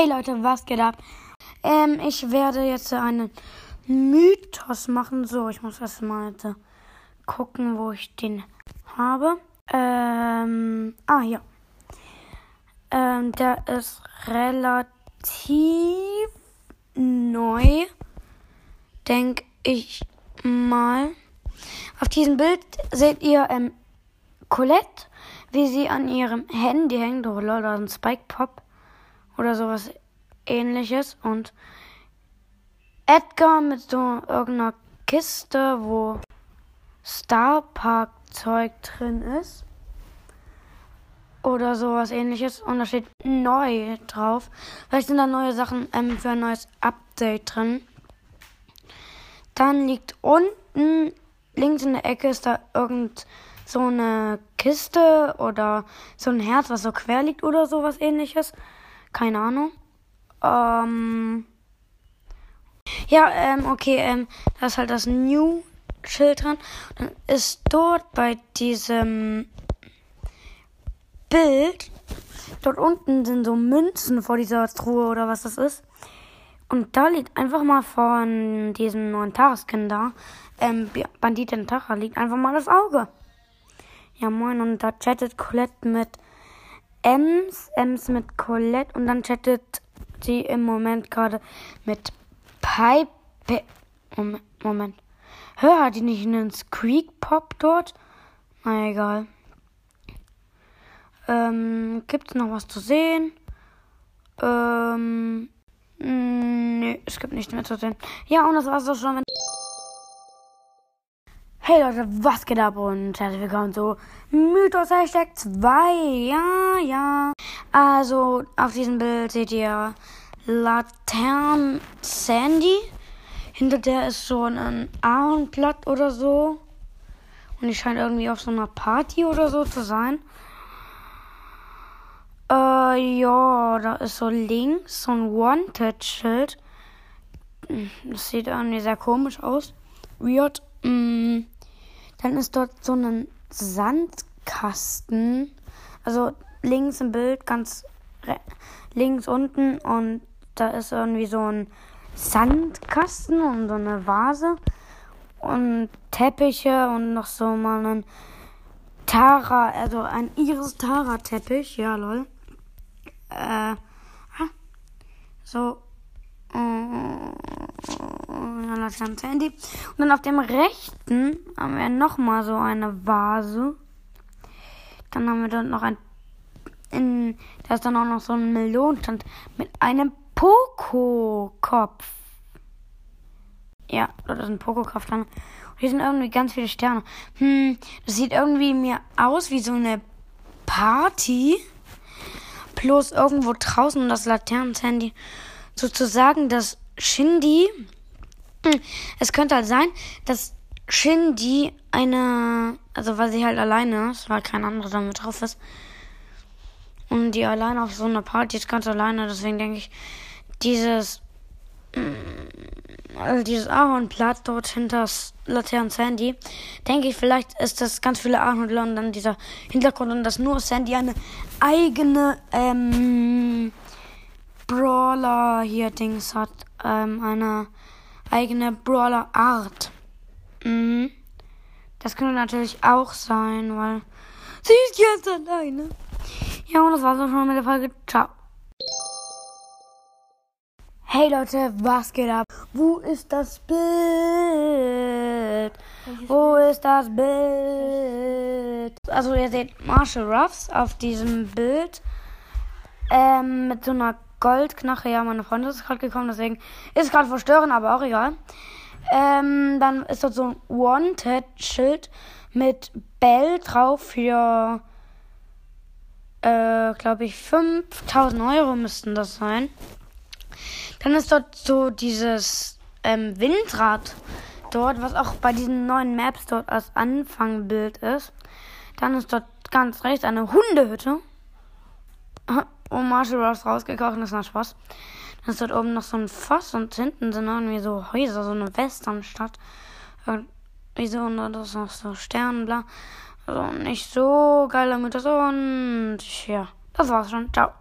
Hey Leute, was geht ab? Ähm, ich werde jetzt einen Mythos machen. So, ich muss erst mal gucken, wo ich den habe. Ähm, ah, hier. Ähm, der ist relativ neu, denke ich mal. Auf diesem Bild seht ihr ähm, Colette, wie sie an ihrem Handy hängt, oder ein Spike Pop oder sowas ähnliches. Und Edgar mit so irgendeiner Kiste, wo Star Park Zeug drin ist. Oder sowas ähnliches. Und da steht neu drauf. Vielleicht sind da neue Sachen ähm, für ein neues Update drin. Dann liegt unten links in der Ecke ist da irgend so eine Kiste oder so ein Herz, was so quer liegt oder sowas ähnliches. Keine Ahnung. Ähm. Ja, ähm, okay, ähm, da ist halt das New-Schild dran. Dann ist dort bei diesem Bild, dort unten sind so Münzen vor dieser Truhe oder was das ist. Und da liegt einfach mal von diesem neuen Tageskin da, ähm, Banditin Tacha, liegt einfach mal das Auge. Ja, moin, und da chattet Colette mit Ems, Ems mit Colette und dann chattet sie im Moment gerade mit Pipe. Moment. Hör, hat die nicht einen Squeak Pop dort? Na egal. Ähm, gibt's noch was zu sehen? Ähm, Nee, es gibt nichts mehr zu sehen. Ja, und das war's auch schon. Hey Leute, was geht ab und herzlich willkommen zu Mythos Hashtag 2. Ja, ja. Also, auf diesem Bild seht ihr Latern Sandy. Hinter der ist so ein Ahornblatt oder so. Und die scheint irgendwie auf so einer Party oder so zu sein. Äh, ja, da ist so links so ein Wanted-Schild. Das sieht irgendwie sehr komisch aus. Weird. Mm. Dann ist dort so ein Sandkasten. Also links im Bild, ganz links unten. Und da ist irgendwie so ein Sandkasten und so eine Vase. Und Teppiche und noch so mal ein Tara, also ein Iris-Tara-Teppich. Ja, lol äh, so äh, das ganze Handy. Und dann auf dem rechten haben wir nochmal so eine Vase. Dann haben wir dort noch ein. In, da ist dann auch noch so ein Melonenstand mit einem Poko-Kopf. Ja, dort ist ein Poko-Kopf dran. Und hier sind irgendwie ganz viele Sterne. Hm, das sieht irgendwie mir aus wie so eine Party bloß irgendwo draußen das Laternenhandy sozusagen das Shindy. Hm, es könnte halt sein, dass Shindy eine, also weil sie halt alleine ist, weil kein anderer damit drauf ist. Und die alleine auf so einer Party ist ganz alleine, deswegen denke ich, dieses also dieses Ahornblatt dort hinter Laternen Sandy, denke ich, vielleicht ist das ganz viele Ahornblätter und dann dieser Hintergrund und dass nur Sandy eine eigene ähm, Brawler hier Dings hat, ähm, eine eigene Brawler Art. Mhm. Das könnte natürlich auch sein, weil sie ist jetzt alleine. Ja, und das war's auch schon mit der Folge. Ciao. Hey Leute, was geht ab? Wo ist das Bild? Wo ist das Bild? Also ihr seht Marshall Ruffs auf diesem Bild ähm, mit so einer Goldknache. Ja, meine Freundin ist gerade gekommen, deswegen ist es gerade verstörend, aber auch egal. Ähm, dann ist dort so ein Wanted-Schild mit Bell drauf für, äh, glaube ich, 5000 Euro müssten das sein. Dann ist dort so dieses ähm, Windrad dort, was auch bei diesen neuen Maps dort als Anfangbild ist. Dann ist dort ganz rechts eine Hundehütte. Oh, Marshall Ross rausgekocht, das ist noch Spaß. Dann ist dort oben noch so ein Fass und hinten sind irgendwie so Häuser, so eine Westernstadt. Wieso? Und das ist noch so Sterne, bla. Also nicht so geil damit. Und ja, das war's schon. Ciao.